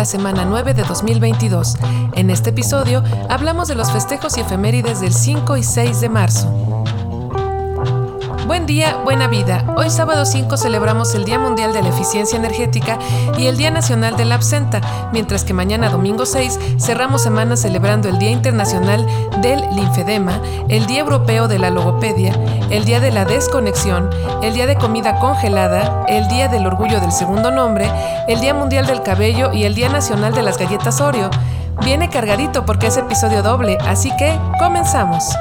La semana 9 de 2022. En este episodio hablamos de los festejos y efemérides del 5 y 6 de marzo. Buen día, buena vida. Hoy sábado 5 celebramos el Día Mundial de la Eficiencia Energética y el Día Nacional de la Absenta, mientras que mañana domingo 6 cerramos semana celebrando el Día Internacional del Linfedema, el Día Europeo de la Logopedia, el Día de la Desconexión, el Día de Comida Congelada, el Día del Orgullo del Segundo Nombre, el Día Mundial del Cabello y el Día Nacional de las Galletas Oreo. Viene cargadito porque es episodio doble, así que comenzamos.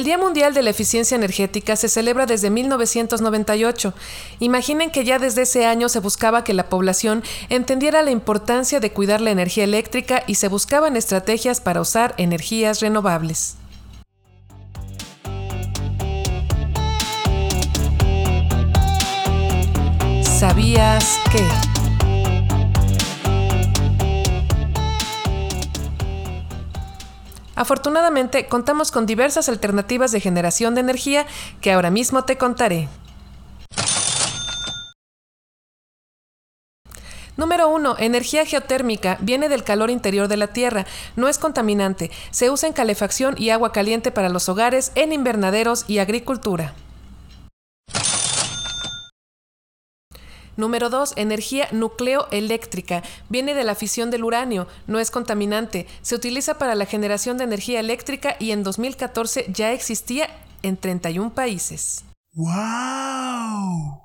El Día Mundial de la Eficiencia Energética se celebra desde 1998. Imaginen que ya desde ese año se buscaba que la población entendiera la importancia de cuidar la energía eléctrica y se buscaban estrategias para usar energías renovables. ¿Sabías que? Afortunadamente, contamos con diversas alternativas de generación de energía que ahora mismo te contaré. Número 1. Energía geotérmica. Viene del calor interior de la Tierra. No es contaminante. Se usa en calefacción y agua caliente para los hogares, en invernaderos y agricultura. Número 2. Energía nucleoeléctrica. Viene de la fisión del uranio, no es contaminante. Se utiliza para la generación de energía eléctrica y en 2014 ya existía en 31 países. ¡Wow!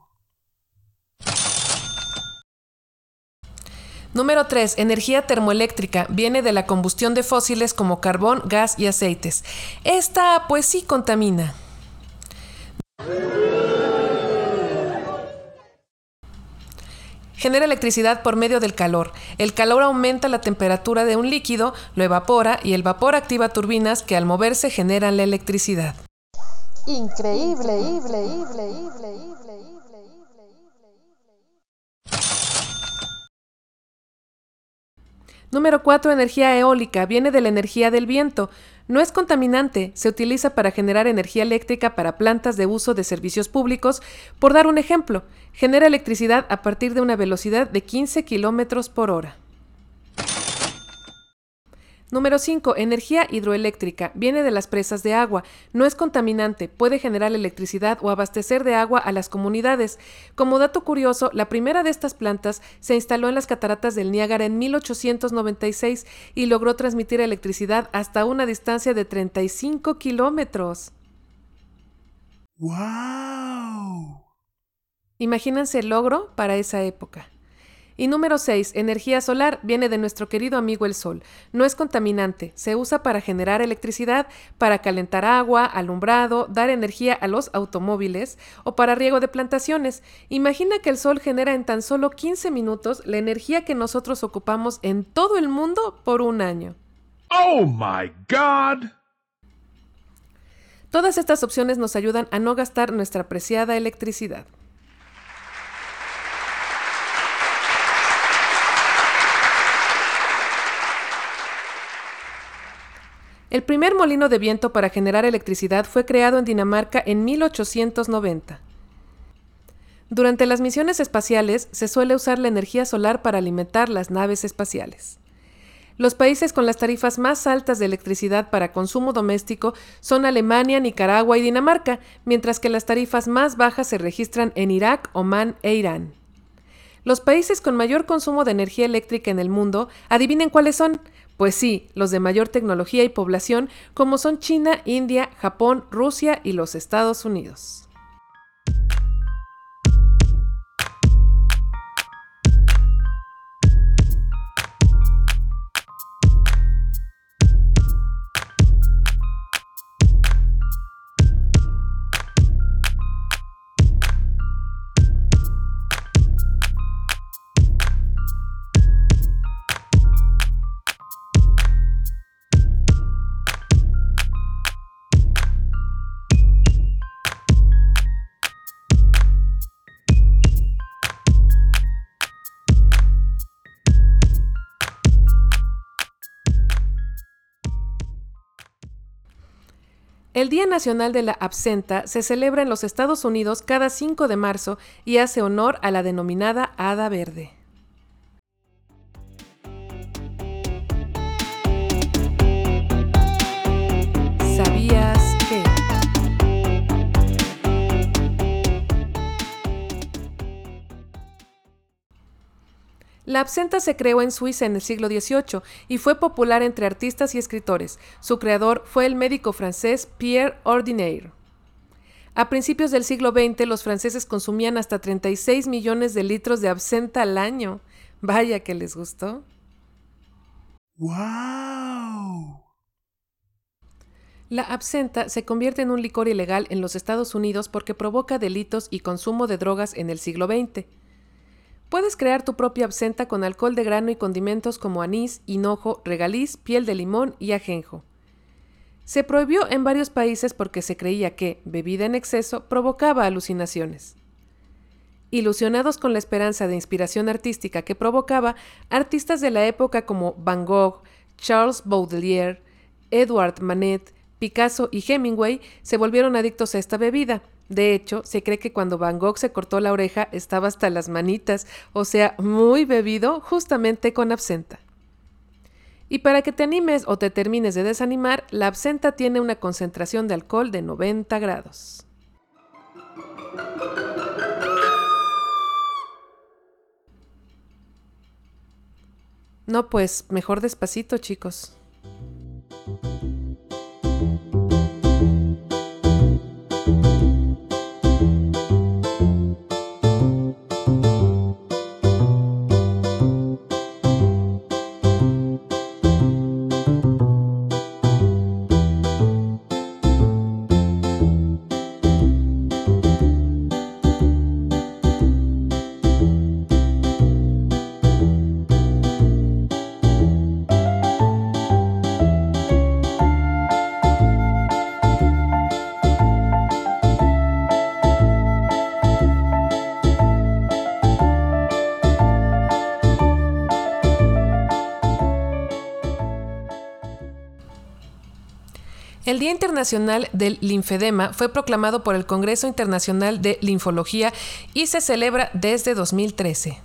Número 3. Energía termoeléctrica. Viene de la combustión de fósiles como carbón, gas y aceites. Esta, pues sí, contamina. Genera electricidad por medio del calor. El calor aumenta la temperatura de un líquido, lo evapora y el vapor activa turbinas que al moverse generan la electricidad. Increíble, increíble, increíble, Número 4. Energía eólica. Viene de la energía del viento. No es contaminante, se utiliza para generar energía eléctrica para plantas de uso de servicios públicos. Por dar un ejemplo, genera electricidad a partir de una velocidad de 15 km por hora. Número 5. Energía hidroeléctrica. Viene de las presas de agua. No es contaminante. Puede generar electricidad o abastecer de agua a las comunidades. Como dato curioso, la primera de estas plantas se instaló en las cataratas del Niágara en 1896 y logró transmitir electricidad hasta una distancia de 35 kilómetros. ¡Wow! Imagínense el logro para esa época. Y número 6. Energía solar viene de nuestro querido amigo el Sol. No es contaminante, se usa para generar electricidad, para calentar agua, alumbrado, dar energía a los automóviles o para riego de plantaciones. Imagina que el Sol genera en tan solo 15 minutos la energía que nosotros ocupamos en todo el mundo por un año. ¡Oh, my God! Todas estas opciones nos ayudan a no gastar nuestra preciada electricidad. El primer molino de viento para generar electricidad fue creado en Dinamarca en 1890. Durante las misiones espaciales se suele usar la energía solar para alimentar las naves espaciales. Los países con las tarifas más altas de electricidad para consumo doméstico son Alemania, Nicaragua y Dinamarca, mientras que las tarifas más bajas se registran en Irak, Omán e Irán. Los países con mayor consumo de energía eléctrica en el mundo, adivinen cuáles son. Pues sí, los de mayor tecnología y población, como son China, India, Japón, Rusia y los Estados Unidos. El Día Nacional de la Absenta se celebra en los Estados Unidos cada 5 de marzo y hace honor a la denominada Hada Verde. La absenta se creó en Suiza en el siglo XVIII y fue popular entre artistas y escritores. Su creador fue el médico francés Pierre Ordinaire. A principios del siglo XX, los franceses consumían hasta 36 millones de litros de absenta al año. Vaya que les gustó. ¡Wow! La absenta se convierte en un licor ilegal en los Estados Unidos porque provoca delitos y consumo de drogas en el siglo XX. Puedes crear tu propia absenta con alcohol de grano y condimentos como anís, hinojo, regaliz, piel de limón y ajenjo. Se prohibió en varios países porque se creía que, bebida en exceso, provocaba alucinaciones. Ilusionados con la esperanza de inspiración artística que provocaba, artistas de la época como Van Gogh, Charles Baudelaire, Edward Manet, Picasso y Hemingway se volvieron adictos a esta bebida, de hecho, se cree que cuando Van Gogh se cortó la oreja estaba hasta las manitas, o sea, muy bebido justamente con absenta. Y para que te animes o te termines de desanimar, la absenta tiene una concentración de alcohol de 90 grados. No, pues mejor despacito, chicos. El Día Internacional del Linfedema fue proclamado por el Congreso Internacional de Linfología y se celebra desde 2013.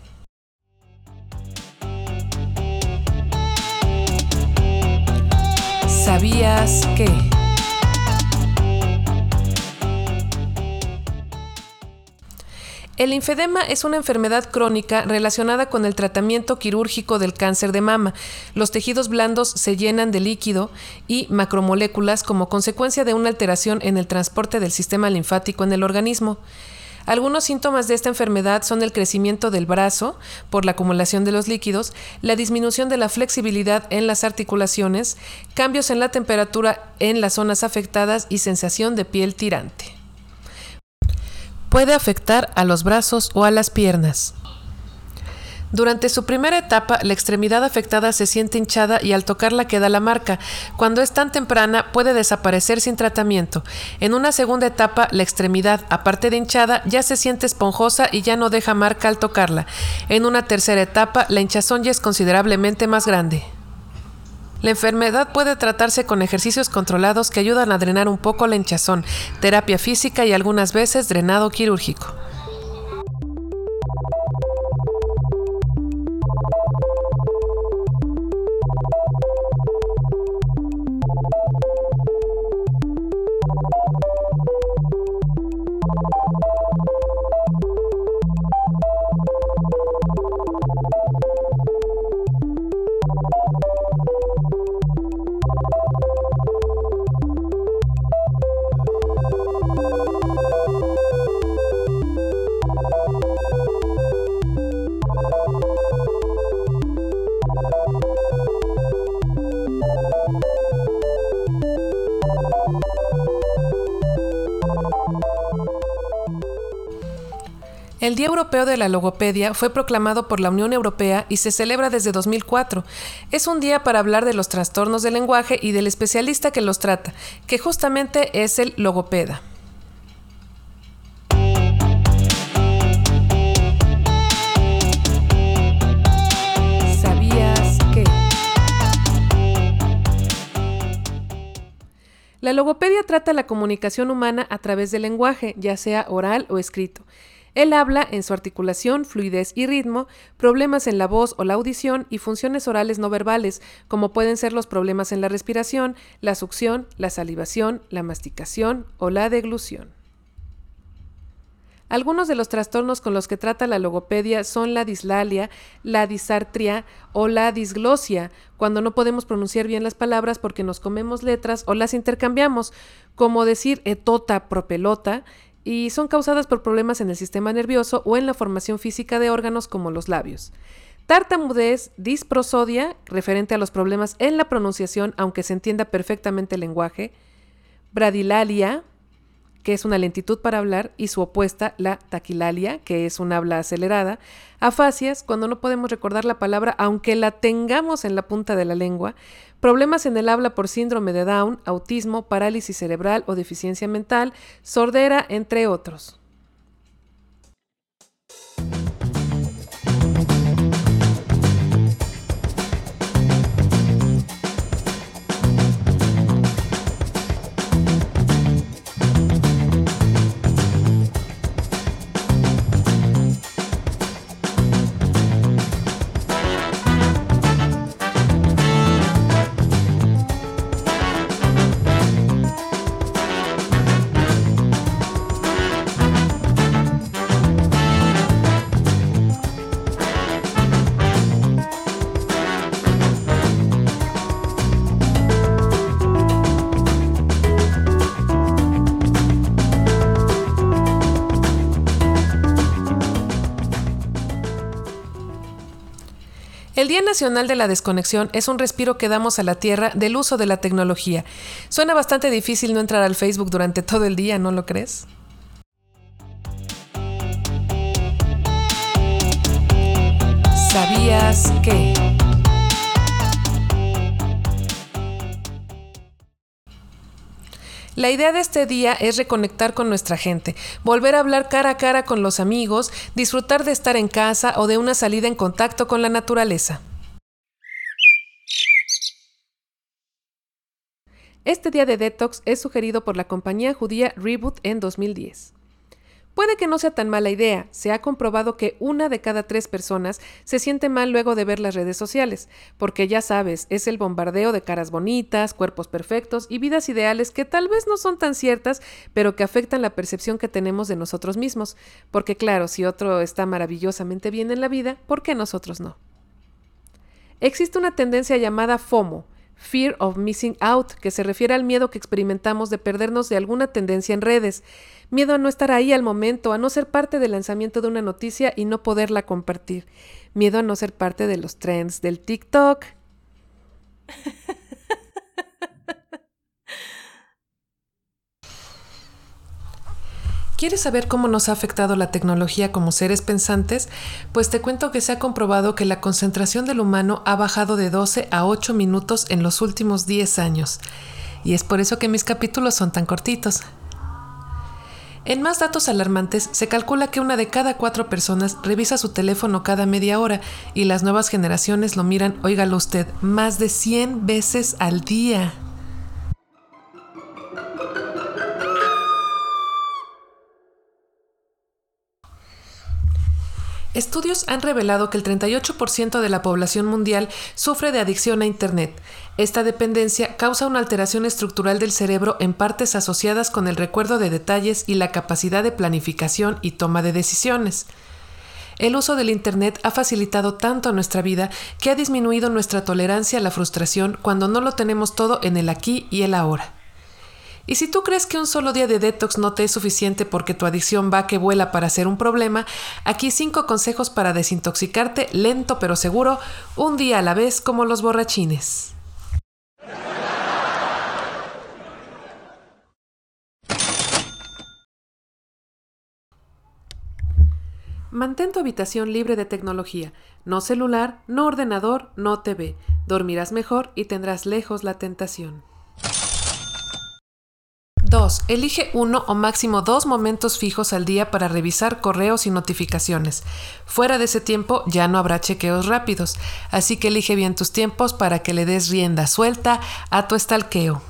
¿Sabías que? El linfedema es una enfermedad crónica relacionada con el tratamiento quirúrgico del cáncer de mama. Los tejidos blandos se llenan de líquido y macromoléculas como consecuencia de una alteración en el transporte del sistema linfático en el organismo. Algunos síntomas de esta enfermedad son el crecimiento del brazo por la acumulación de los líquidos, la disminución de la flexibilidad en las articulaciones, cambios en la temperatura en las zonas afectadas y sensación de piel tirante. Puede afectar a los brazos o a las piernas. Durante su primera etapa, la extremidad afectada se siente hinchada y al tocarla queda la marca. Cuando es tan temprana, puede desaparecer sin tratamiento. En una segunda etapa, la extremidad, aparte de hinchada, ya se siente esponjosa y ya no deja marca al tocarla. En una tercera etapa, la hinchazón ya es considerablemente más grande. La enfermedad puede tratarse con ejercicios controlados que ayudan a drenar un poco la hinchazón, terapia física y algunas veces drenado quirúrgico. El Día Europeo de la Logopedia fue proclamado por la Unión Europea y se celebra desde 2004. Es un día para hablar de los trastornos del lenguaje y del especialista que los trata, que justamente es el logopeda. ¿Sabías que? La logopedia trata la comunicación humana a través del lenguaje, ya sea oral o escrito. Él habla en su articulación, fluidez y ritmo, problemas en la voz o la audición y funciones orales no verbales, como pueden ser los problemas en la respiración, la succión, la salivación, la masticación o la deglución. Algunos de los trastornos con los que trata la logopedia son la dislalia, la disartria o la disglosia, cuando no podemos pronunciar bien las palabras porque nos comemos letras o las intercambiamos, como decir etota propelota, y son causadas por problemas en el sistema nervioso o en la formación física de órganos como los labios. Tartamudez, disprosodia, referente a los problemas en la pronunciación, aunque se entienda perfectamente el lenguaje. Bradilalia, que es una lentitud para hablar, y su opuesta, la taquilalia, que es un habla acelerada, afasias, cuando no podemos recordar la palabra aunque la tengamos en la punta de la lengua, problemas en el habla por síndrome de Down, autismo, parálisis cerebral o deficiencia mental, sordera, entre otros. El Día Nacional de la Desconexión es un respiro que damos a la Tierra del uso de la tecnología. Suena bastante difícil no entrar al Facebook durante todo el día, ¿no lo crees? ¿Sabías que? La idea de este día es reconectar con nuestra gente, volver a hablar cara a cara con los amigos, disfrutar de estar en casa o de una salida en contacto con la naturaleza. Este día de detox es sugerido por la compañía judía Reboot en 2010. Puede que no sea tan mala idea. Se ha comprobado que una de cada tres personas se siente mal luego de ver las redes sociales, porque ya sabes, es el bombardeo de caras bonitas, cuerpos perfectos y vidas ideales que tal vez no son tan ciertas, pero que afectan la percepción que tenemos de nosotros mismos. Porque claro, si otro está maravillosamente bien en la vida, ¿por qué nosotros no? Existe una tendencia llamada FOMO, Fear of Missing Out, que se refiere al miedo que experimentamos de perdernos de alguna tendencia en redes, miedo a no estar ahí al momento, a no ser parte del lanzamiento de una noticia y no poderla compartir, miedo a no ser parte de los trends del TikTok. ¿Quieres saber cómo nos ha afectado la tecnología como seres pensantes? Pues te cuento que se ha comprobado que la concentración del humano ha bajado de 12 a 8 minutos en los últimos 10 años. Y es por eso que mis capítulos son tan cortitos. En más datos alarmantes, se calcula que una de cada cuatro personas revisa su teléfono cada media hora y las nuevas generaciones lo miran, óigalo usted, más de 100 veces al día. Estudios han revelado que el 38% de la población mundial sufre de adicción a Internet. Esta dependencia causa una alteración estructural del cerebro en partes asociadas con el recuerdo de detalles y la capacidad de planificación y toma de decisiones. El uso del Internet ha facilitado tanto nuestra vida que ha disminuido nuestra tolerancia a la frustración cuando no lo tenemos todo en el aquí y el ahora. Y si tú crees que un solo día de detox no te es suficiente porque tu adicción va que vuela para ser un problema, aquí cinco consejos para desintoxicarte lento pero seguro, un día a la vez como los borrachines. Mantén tu habitación libre de tecnología, no celular, no ordenador, no TV. Dormirás mejor y tendrás lejos la tentación. 2. Elige uno o máximo dos momentos fijos al día para revisar correos y notificaciones. Fuera de ese tiempo ya no habrá chequeos rápidos, así que elige bien tus tiempos para que le des rienda suelta a tu estalqueo.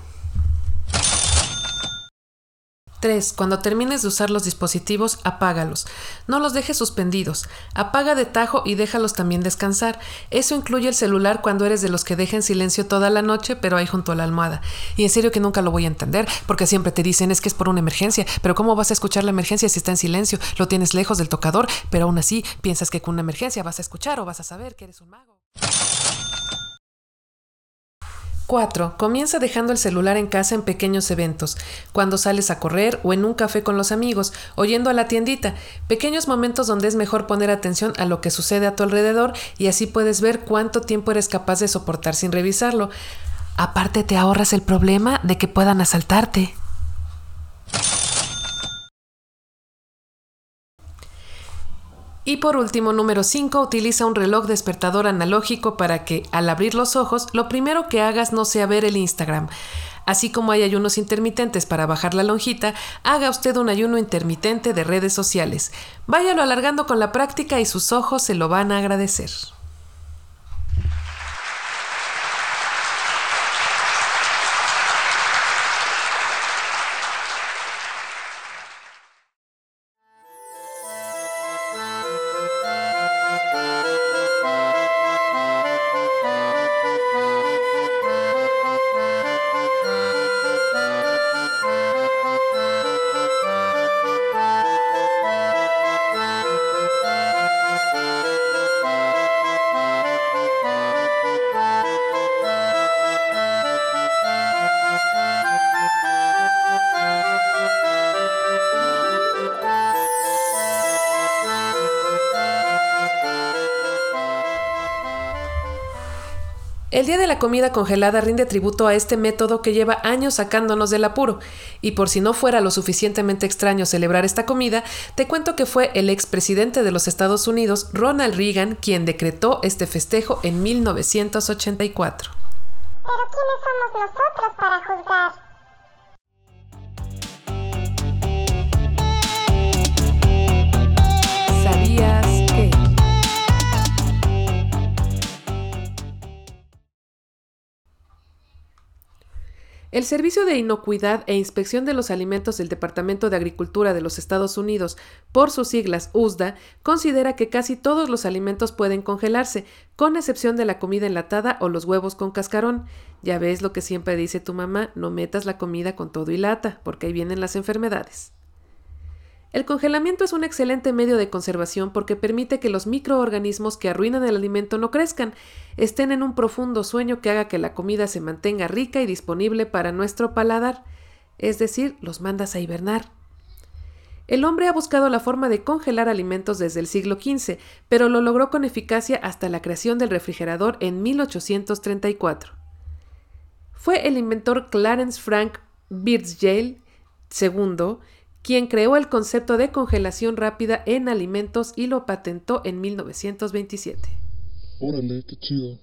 3. Cuando termines de usar los dispositivos, apágalos. No los dejes suspendidos. Apaga de tajo y déjalos también descansar. Eso incluye el celular cuando eres de los que dejen silencio toda la noche, pero ahí junto a la almohada. Y en serio que nunca lo voy a entender, porque siempre te dicen es que es por una emergencia, pero ¿cómo vas a escuchar la emergencia si está en silencio? Lo tienes lejos del tocador, pero aún así piensas que con una emergencia vas a escuchar o vas a saber que eres un mago. 4. Comienza dejando el celular en casa en pequeños eventos, cuando sales a correr o en un café con los amigos, oyendo a la tiendita, pequeños momentos donde es mejor poner atención a lo que sucede a tu alrededor y así puedes ver cuánto tiempo eres capaz de soportar sin revisarlo. Aparte te ahorras el problema de que puedan asaltarte. Y por último, número 5, utiliza un reloj despertador analógico para que, al abrir los ojos, lo primero que hagas no sea ver el Instagram. Así como hay ayunos intermitentes para bajar la lonjita, haga usted un ayuno intermitente de redes sociales. Váyalo alargando con la práctica y sus ojos se lo van a agradecer. El Día de la Comida Congelada rinde tributo a este método que lleva años sacándonos del apuro. Y por si no fuera lo suficientemente extraño celebrar esta comida, te cuento que fue el expresidente de los Estados Unidos, Ronald Reagan, quien decretó este festejo en 1984. El Servicio de Inocuidad e Inspección de los Alimentos del Departamento de Agricultura de los Estados Unidos, por sus siglas USDA, considera que casi todos los alimentos pueden congelarse, con excepción de la comida enlatada o los huevos con cascarón. Ya ves lo que siempre dice tu mamá, no metas la comida con todo y lata, porque ahí vienen las enfermedades. El congelamiento es un excelente medio de conservación porque permite que los microorganismos que arruinan el alimento no crezcan, estén en un profundo sueño que haga que la comida se mantenga rica y disponible para nuestro paladar, es decir, los mandas a hibernar. El hombre ha buscado la forma de congelar alimentos desde el siglo XV, pero lo logró con eficacia hasta la creación del refrigerador en 1834. Fue el inventor Clarence Frank Birdsjale II quien creó el concepto de congelación rápida en alimentos y lo patentó en 1927. Órale, qué chido.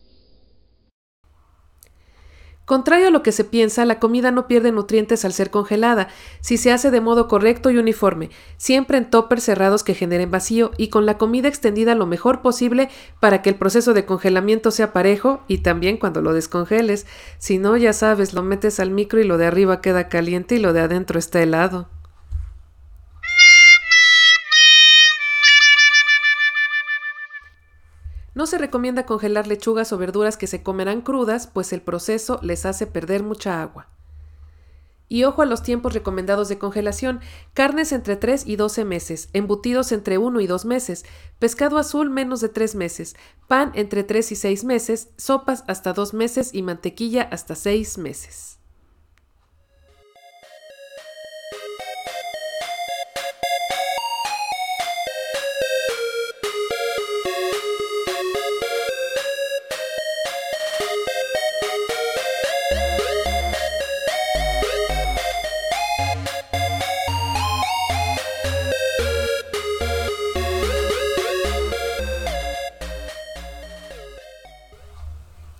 Contrario a lo que se piensa, la comida no pierde nutrientes al ser congelada, si se hace de modo correcto y uniforme, siempre en toppers cerrados que generen vacío y con la comida extendida lo mejor posible para que el proceso de congelamiento sea parejo y también cuando lo descongeles. Si no, ya sabes, lo metes al micro y lo de arriba queda caliente y lo de adentro está helado. Se recomienda congelar lechugas o verduras que se comerán crudas, pues el proceso les hace perder mucha agua. Y ojo a los tiempos recomendados de congelación, carnes entre 3 y 12 meses, embutidos entre 1 y 2 meses, pescado azul menos de 3 meses, pan entre 3 y 6 meses, sopas hasta 2 meses y mantequilla hasta 6 meses.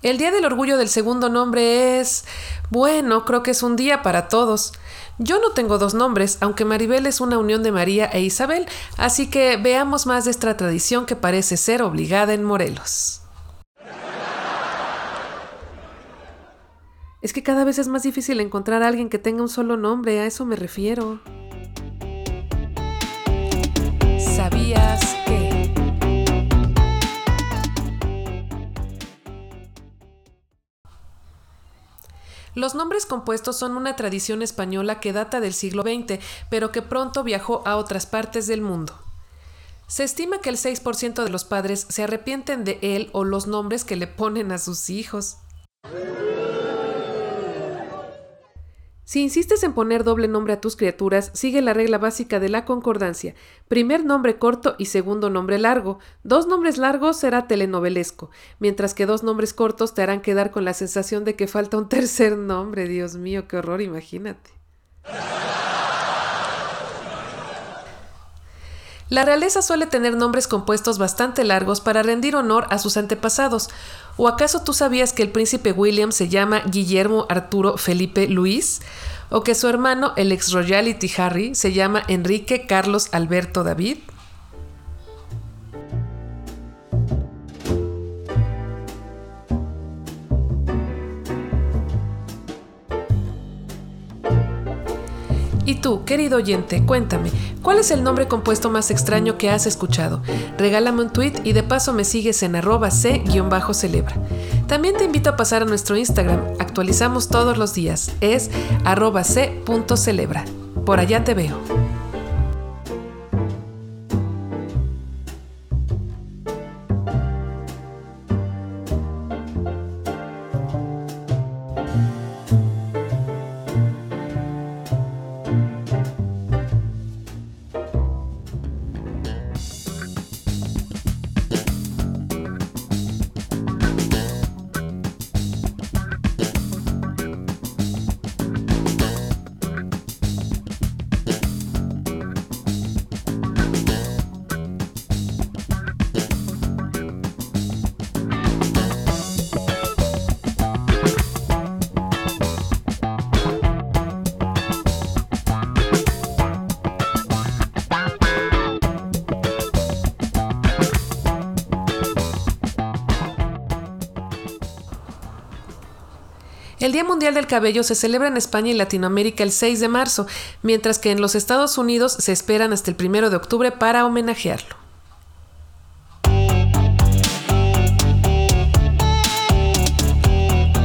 El Día del Orgullo del segundo nombre es... Bueno, creo que es un día para todos. Yo no tengo dos nombres, aunque Maribel es una unión de María e Isabel, así que veamos más de esta tradición que parece ser obligada en Morelos. Es que cada vez es más difícil encontrar a alguien que tenga un solo nombre, a eso me refiero. Los nombres compuestos son una tradición española que data del siglo XX, pero que pronto viajó a otras partes del mundo. Se estima que el 6% de los padres se arrepienten de él o los nombres que le ponen a sus hijos. Si insistes en poner doble nombre a tus criaturas, sigue la regla básica de la concordancia. Primer nombre corto y segundo nombre largo. Dos nombres largos será telenovelesco, mientras que dos nombres cortos te harán quedar con la sensación de que falta un tercer nombre. Dios mío, qué horror, imagínate. La realeza suele tener nombres compuestos bastante largos para rendir honor a sus antepasados. ¿O acaso tú sabías que el príncipe William se llama Guillermo Arturo Felipe Luis? ¿O que su hermano, el ex royalty Harry, se llama Enrique Carlos Alberto David? Tú, querido oyente, cuéntame, ¿cuál es el nombre compuesto más extraño que has escuchado? Regálame un tweet y de paso me sigues en arroba c-celebra. También te invito a pasar a nuestro Instagram, actualizamos todos los días, es arroba c.celebra. Por allá te veo. El Día Mundial del Cabello se celebra en España y Latinoamérica el 6 de marzo, mientras que en los Estados Unidos se esperan hasta el 1 de octubre para homenajearlo.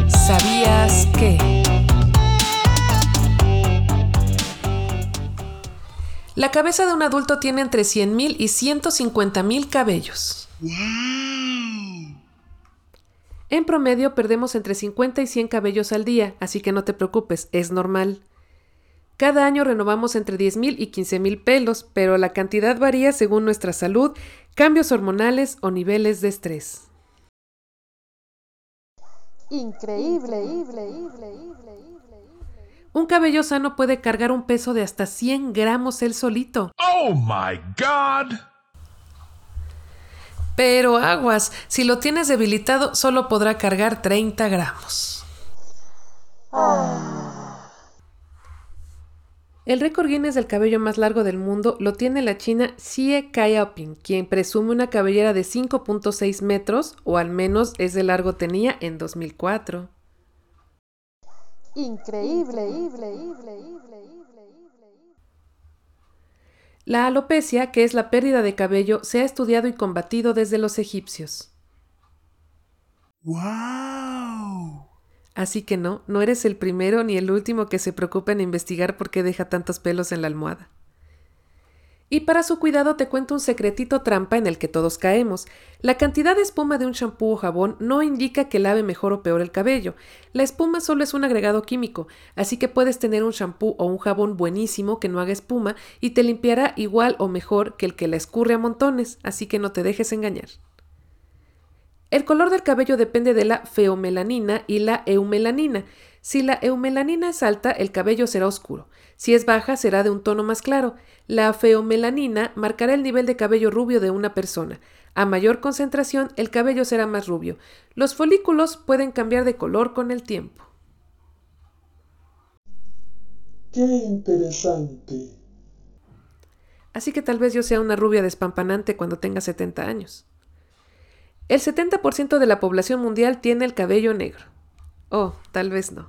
¿Sabías que? La cabeza de un adulto tiene entre 100.000 y 150.000 cabellos. En promedio perdemos entre 50 y 100 cabellos al día, así que no te preocupes, es normal. Cada año renovamos entre 10.000 y 15.000 pelos, pero la cantidad varía según nuestra salud, cambios hormonales o niveles de estrés. Increíble, Un cabello sano puede cargar un peso de hasta 100 gramos él solito. ¡Oh, my God! Pero aguas, si lo tienes debilitado, solo podrá cargar 30 gramos. El récord Guinness del cabello más largo del mundo lo tiene la china Xie Kaioping, quien presume una cabellera de 5.6 metros, o al menos ese largo tenía en 2004. Increíble, increíble, increíble. La alopecia, que es la pérdida de cabello, se ha estudiado y combatido desde los egipcios. ¡Wow! Así que no, no eres el primero ni el último que se preocupa en investigar por qué deja tantos pelos en la almohada. Y para su cuidado te cuento un secretito trampa en el que todos caemos. La cantidad de espuma de un champú o jabón no indica que lave mejor o peor el cabello. La espuma solo es un agregado químico, así que puedes tener un champú o un jabón buenísimo que no haga espuma y te limpiará igual o mejor que el que la escurre a montones, así que no te dejes engañar. El color del cabello depende de la feomelanina y la eumelanina. Si la eumelanina es alta, el cabello será oscuro. Si es baja, será de un tono más claro. La feomelanina marcará el nivel de cabello rubio de una persona. A mayor concentración, el cabello será más rubio. Los folículos pueden cambiar de color con el tiempo. ¡Qué interesante! Así que tal vez yo sea una rubia despampanante cuando tenga 70 años. El 70% de la población mundial tiene el cabello negro. Oh, tal vez no.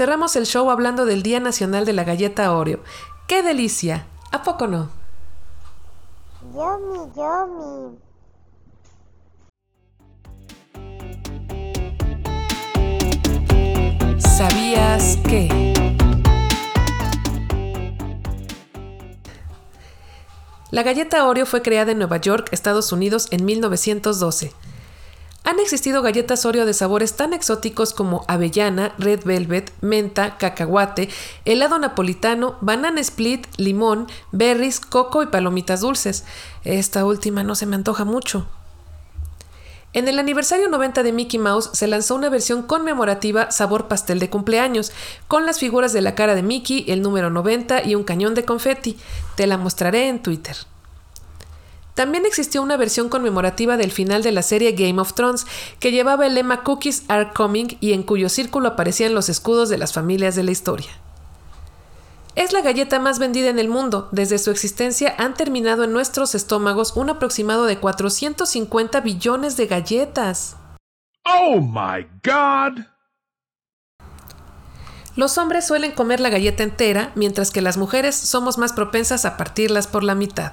Cerramos el show hablando del Día Nacional de la Galleta Oreo. ¡Qué delicia! ¿A poco no? Yomi, yomi. ¿Sabías que? La galleta Oreo fue creada en Nueva York, Estados Unidos, en 1912. Han existido galletas Oreo de sabores tan exóticos como avellana, red velvet, menta, cacahuate, helado napolitano, banana split, limón, berries, coco y palomitas dulces. Esta última no se me antoja mucho. En el aniversario 90 de Mickey Mouse se lanzó una versión conmemorativa sabor pastel de cumpleaños, con las figuras de la cara de Mickey, el número 90 y un cañón de confeti. Te la mostraré en Twitter. También existió una versión conmemorativa del final de la serie Game of Thrones que llevaba el lema Cookies are coming y en cuyo círculo aparecían los escudos de las familias de la historia. Es la galleta más vendida en el mundo. Desde su existencia han terminado en nuestros estómagos un aproximado de 450 billones de galletas. ¡Oh, my God! Los hombres suelen comer la galleta entera, mientras que las mujeres somos más propensas a partirlas por la mitad.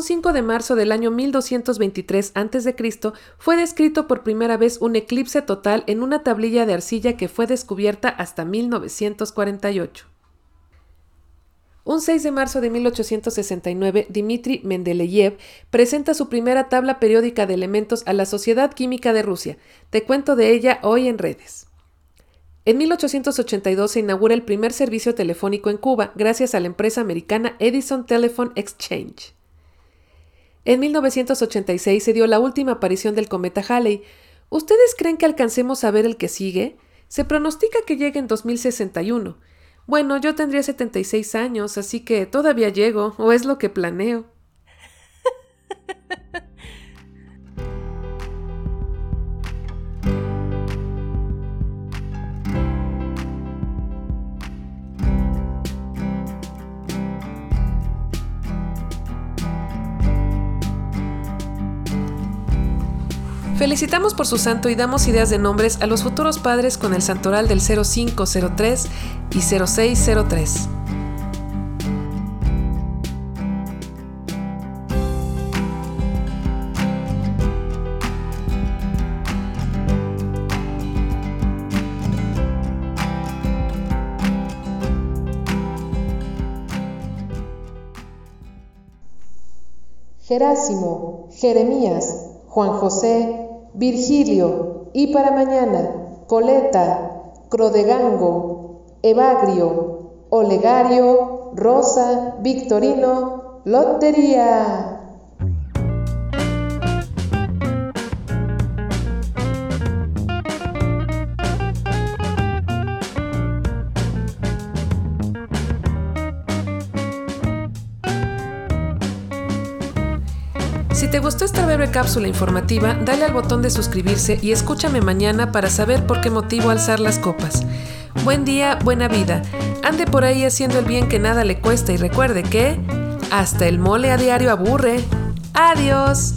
Un 5 de marzo del año 1223 a.C. fue descrito por primera vez un eclipse total en una tablilla de arcilla que fue descubierta hasta 1948. Un 6 de marzo de 1869, Dmitri Mendeleev presenta su primera tabla periódica de elementos a la Sociedad Química de Rusia. Te cuento de ella hoy en redes. En 1882 se inaugura el primer servicio telefónico en Cuba gracias a la empresa americana Edison Telephone Exchange. En 1986 se dio la última aparición del cometa Halley. ¿Ustedes creen que alcancemos a ver el que sigue? Se pronostica que llegue en 2061. Bueno, yo tendría 76 años, así que todavía llego, o es lo que planeo. Felicitamos por su santo y damos ideas de nombres a los futuros padres con el santoral del 0503 y 0603. Jerásimo, Jeremías, Juan José, Virgilio, y para mañana, Coleta, Crodegango, Evagrio, Olegario, Rosa, Victorino, Lotería. Te gustó esta breve cápsula informativa, dale al botón de suscribirse y escúchame mañana para saber por qué motivo alzar las copas. Buen día, buena vida. Ande por ahí haciendo el bien que nada le cuesta y recuerde que hasta el mole a diario aburre. Adiós.